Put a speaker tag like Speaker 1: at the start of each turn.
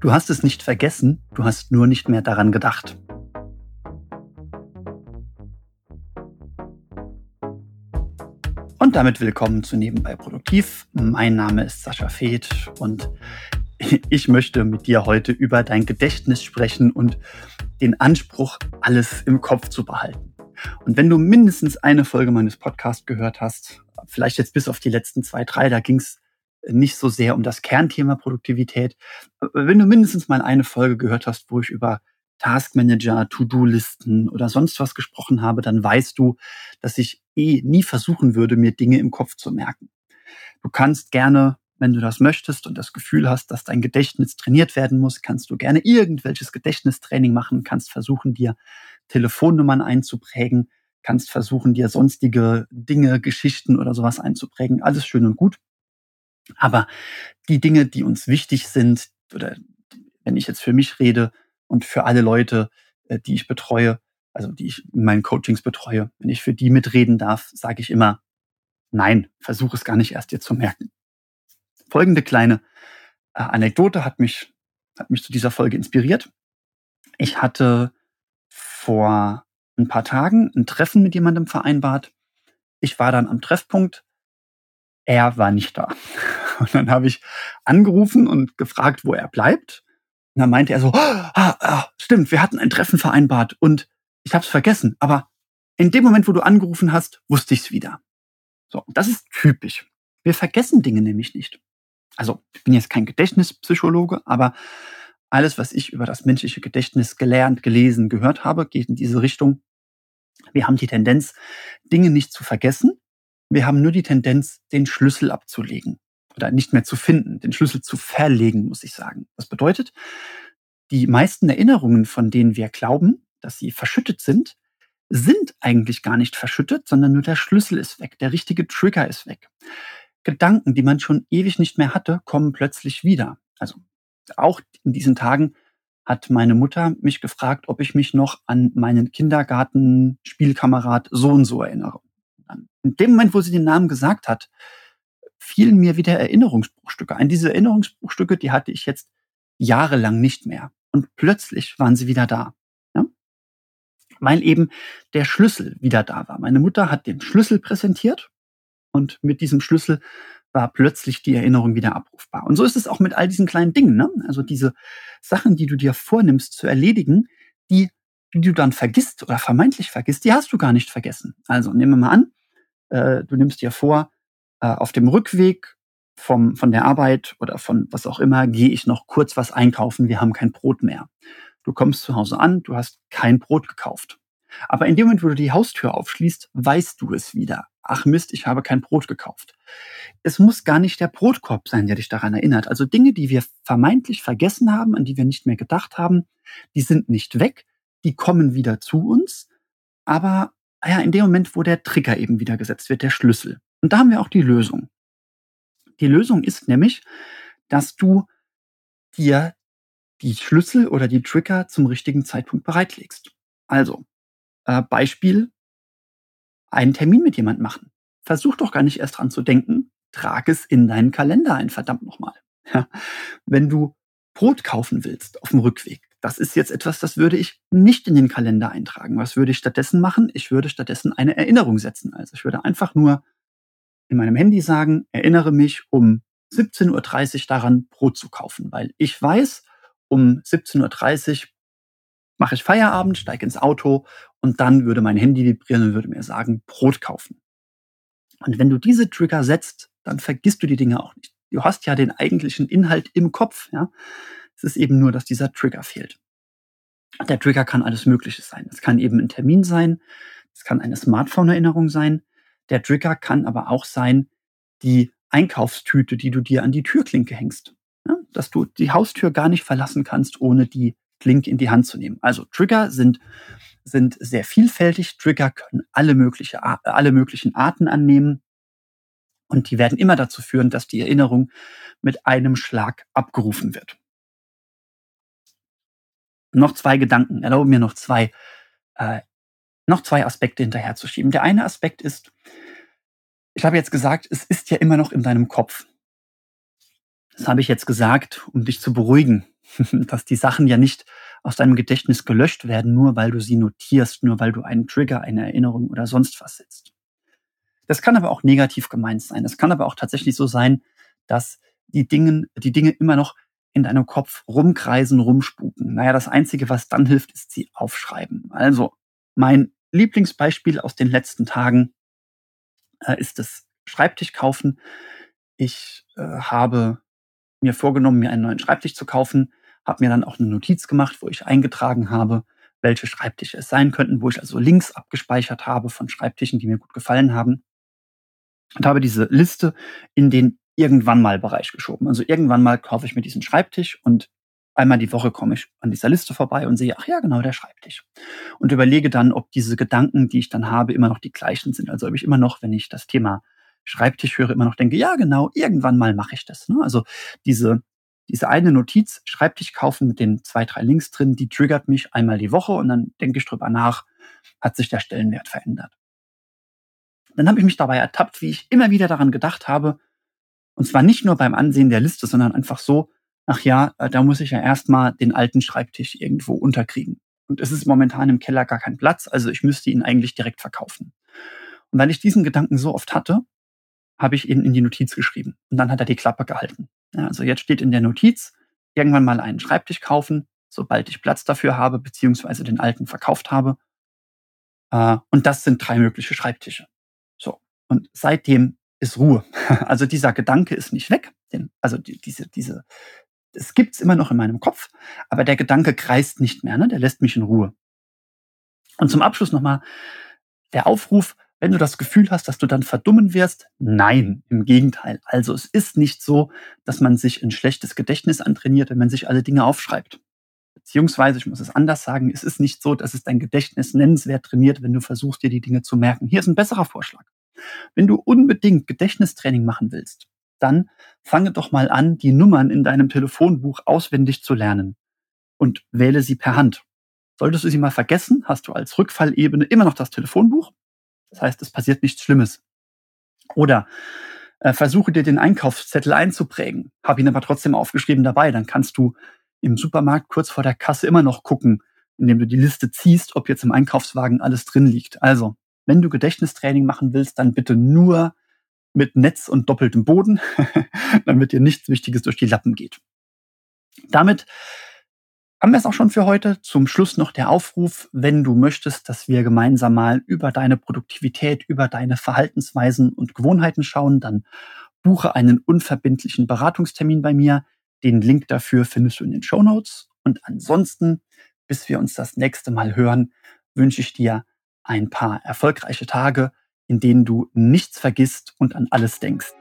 Speaker 1: Du hast es nicht vergessen, du hast nur nicht mehr daran gedacht. Und damit willkommen zu Nebenbei Produktiv. Mein Name ist Sascha Feth und ich möchte mit dir heute über dein Gedächtnis sprechen und den Anspruch, alles im Kopf zu behalten. Und wenn du mindestens eine Folge meines Podcasts gehört hast, vielleicht jetzt bis auf die letzten zwei, drei, da ging es nicht so sehr um das Kernthema Produktivität. Wenn du mindestens mal eine Folge gehört hast, wo ich über Taskmanager, To-Do-Listen oder sonst was gesprochen habe, dann weißt du, dass ich eh nie versuchen würde, mir Dinge im Kopf zu merken. Du kannst gerne, wenn du das möchtest und das Gefühl hast, dass dein Gedächtnis trainiert werden muss, kannst du gerne irgendwelches Gedächtnistraining machen, kannst versuchen, dir Telefonnummern einzuprägen, kannst versuchen, dir sonstige Dinge, Geschichten oder sowas einzuprägen. Alles schön und gut. Aber die Dinge, die uns wichtig sind, oder wenn ich jetzt für mich rede und für alle Leute, äh, die ich betreue, also die ich in meinen Coachings betreue, wenn ich für die mitreden darf, sage ich immer, nein, versuche es gar nicht erst dir zu merken. Folgende kleine äh, Anekdote hat mich, hat mich zu dieser Folge inspiriert. Ich hatte vor ein paar Tagen ein Treffen mit jemandem vereinbart. Ich war dann am Treffpunkt. Er war nicht da. Und dann habe ich angerufen und gefragt, wo er bleibt. Und dann meinte er so, ah, ah, stimmt, wir hatten ein Treffen vereinbart und ich habe es vergessen. Aber in dem Moment, wo du angerufen hast, wusste ich es wieder. So, das ist typisch. Wir vergessen Dinge nämlich nicht. Also, ich bin jetzt kein Gedächtnispsychologe, aber alles, was ich über das menschliche Gedächtnis gelernt, gelesen, gehört habe, geht in diese Richtung. Wir haben die Tendenz, Dinge nicht zu vergessen. Wir haben nur die Tendenz, den Schlüssel abzulegen oder nicht mehr zu finden, den Schlüssel zu verlegen, muss ich sagen. Das bedeutet, die meisten Erinnerungen, von denen wir glauben, dass sie verschüttet sind, sind eigentlich gar nicht verschüttet, sondern nur der Schlüssel ist weg, der richtige Trigger ist weg. Gedanken, die man schon ewig nicht mehr hatte, kommen plötzlich wieder. Also auch in diesen Tagen hat meine Mutter mich gefragt, ob ich mich noch an meinen Kindergarten-Spielkamerad so und so erinnere. In dem Moment, wo sie den Namen gesagt hat, fielen mir wieder Erinnerungsbruchstücke ein. Diese Erinnerungsbruchstücke, die hatte ich jetzt jahrelang nicht mehr. Und plötzlich waren sie wieder da. Ja? Weil eben der Schlüssel wieder da war. Meine Mutter hat den Schlüssel präsentiert und mit diesem Schlüssel war plötzlich die Erinnerung wieder abrufbar. Und so ist es auch mit all diesen kleinen Dingen. Ne? Also diese Sachen, die du dir vornimmst zu erledigen, die, die du dann vergisst oder vermeintlich vergisst, die hast du gar nicht vergessen. Also nehmen wir mal an, äh, du nimmst dir vor, äh, auf dem Rückweg vom, von der Arbeit oder von was auch immer, gehe ich noch kurz was einkaufen, wir haben kein Brot mehr. Du kommst zu Hause an, du hast kein Brot gekauft. Aber in dem Moment, wo du die Haustür aufschließt, weißt du es wieder. Ach Mist, ich habe kein Brot gekauft. Es muss gar nicht der Brotkorb sein, der dich daran erinnert. Also Dinge, die wir vermeintlich vergessen haben, an die wir nicht mehr gedacht haben, die sind nicht weg, die kommen wieder zu uns. Aber ja, in dem Moment, wo der Trigger eben wieder gesetzt wird, der Schlüssel. Und da haben wir auch die Lösung. Die Lösung ist nämlich, dass du dir die Schlüssel oder die Trigger zum richtigen Zeitpunkt bereitlegst. Also, äh, Beispiel, einen Termin mit jemand machen. Versuch doch gar nicht erst dran zu denken, trag es in deinen Kalender ein, verdammt nochmal. Ja. Wenn du Brot kaufen willst auf dem Rückweg, das ist jetzt etwas, das würde ich nicht in den Kalender eintragen. Was würde ich stattdessen machen? Ich würde stattdessen eine Erinnerung setzen. Also ich würde einfach nur in meinem Handy sagen, erinnere mich um 17.30 Uhr daran, Brot zu kaufen, weil ich weiß, um 17.30 Uhr mache ich Feierabend, steige ins Auto und dann würde mein Handy vibrieren und würde mir sagen, Brot kaufen. Und wenn du diese Trigger setzt, dann vergisst du die Dinge auch nicht. Du hast ja den eigentlichen Inhalt im Kopf, ja. Es ist eben nur, dass dieser Trigger fehlt. Der Trigger kann alles Mögliche sein. Es kann eben ein Termin sein, es kann eine Smartphone-Erinnerung sein, der Trigger kann aber auch sein, die Einkaufstüte, die du dir an die Türklinke hängst. Ja, dass du die Haustür gar nicht verlassen kannst, ohne die Klinke in die Hand zu nehmen. Also Trigger sind, sind sehr vielfältig. Trigger können alle, mögliche, alle möglichen Arten annehmen. Und die werden immer dazu führen, dass die Erinnerung mit einem Schlag abgerufen wird. Noch zwei Gedanken. Erlaube mir noch zwei äh, noch zwei Aspekte hinterherzuschieben. Der eine Aspekt ist, ich habe jetzt gesagt, es ist ja immer noch in deinem Kopf. Das habe ich jetzt gesagt, um dich zu beruhigen. dass die Sachen ja nicht aus deinem Gedächtnis gelöscht werden, nur weil du sie notierst, nur weil du einen Trigger, eine Erinnerung oder sonst was setzt. Das kann aber auch negativ gemeint sein. Es kann aber auch tatsächlich so sein, dass die Dinge, die Dinge immer noch in deinem Kopf rumkreisen, rumspuken. Naja, das Einzige, was dann hilft, ist sie aufschreiben. Also, mein Lieblingsbeispiel aus den letzten Tagen äh, ist das Schreibtisch kaufen. Ich äh, habe mir vorgenommen, mir einen neuen Schreibtisch zu kaufen, habe mir dann auch eine Notiz gemacht, wo ich eingetragen habe, welche Schreibtische es sein könnten, wo ich also Links abgespeichert habe von Schreibtischen, die mir gut gefallen haben. Und habe diese Liste in den irgendwann mal Bereich geschoben. Also irgendwann mal kaufe ich mir diesen Schreibtisch und einmal die Woche komme ich an dieser Liste vorbei und sehe, ach ja, genau, der Schreibtisch. Und überlege dann, ob diese Gedanken, die ich dann habe, immer noch die gleichen sind. Also ob ich immer noch, wenn ich das Thema Schreibtisch höre, immer noch denke, ja, genau, irgendwann mal mache ich das. Ne? Also diese, diese eine Notiz, Schreibtisch kaufen mit den zwei, drei Links drin, die triggert mich einmal die Woche und dann denke ich drüber nach, hat sich der Stellenwert verändert. Dann habe ich mich dabei ertappt, wie ich immer wieder daran gedacht habe, und zwar nicht nur beim Ansehen der Liste, sondern einfach so, ach ja, äh, da muss ich ja erstmal den alten Schreibtisch irgendwo unterkriegen. Und es ist momentan im Keller gar kein Platz, also ich müsste ihn eigentlich direkt verkaufen. Und weil ich diesen Gedanken so oft hatte, habe ich ihn in die Notiz geschrieben. Und dann hat er die Klappe gehalten. Ja, also jetzt steht in der Notiz, irgendwann mal einen Schreibtisch kaufen, sobald ich Platz dafür habe, beziehungsweise den alten verkauft habe. Äh, und das sind drei mögliche Schreibtische. So. Und seitdem ist Ruhe. Also dieser Gedanke ist nicht weg. Also diese, diese, es gibt's immer noch in meinem Kopf, aber der Gedanke kreist nicht mehr, ne? der lässt mich in Ruhe. Und zum Abschluss nochmal der Aufruf, wenn du das Gefühl hast, dass du dann verdummen wirst, nein, im Gegenteil. Also es ist nicht so, dass man sich ein schlechtes Gedächtnis antrainiert, wenn man sich alle Dinge aufschreibt. Beziehungsweise, ich muss es anders sagen, es ist nicht so, dass es dein Gedächtnis nennenswert trainiert, wenn du versuchst, dir die Dinge zu merken. Hier ist ein besserer Vorschlag. Wenn du unbedingt Gedächtnistraining machen willst, dann fange doch mal an, die Nummern in deinem Telefonbuch auswendig zu lernen und wähle sie per Hand. Solltest du sie mal vergessen, hast du als Rückfallebene immer noch das Telefonbuch. Das heißt, es passiert nichts Schlimmes. Oder äh, versuche dir den Einkaufszettel einzuprägen, habe ihn aber trotzdem aufgeschrieben dabei. Dann kannst du im Supermarkt kurz vor der Kasse immer noch gucken, indem du die Liste ziehst, ob jetzt im Einkaufswagen alles drin liegt. Also wenn du Gedächtnistraining machen willst, dann bitte nur mit Netz und doppeltem Boden, damit dir nichts Wichtiges durch die Lappen geht. Damit haben wir es auch schon für heute. Zum Schluss noch der Aufruf, wenn du möchtest, dass wir gemeinsam mal über deine Produktivität, über deine Verhaltensweisen und Gewohnheiten schauen, dann buche einen unverbindlichen Beratungstermin bei mir. Den Link dafür findest du in den Show Notes. Und ansonsten, bis wir uns das nächste Mal hören, wünsche ich dir ein paar erfolgreiche Tage, in denen du nichts vergisst und an alles denkst.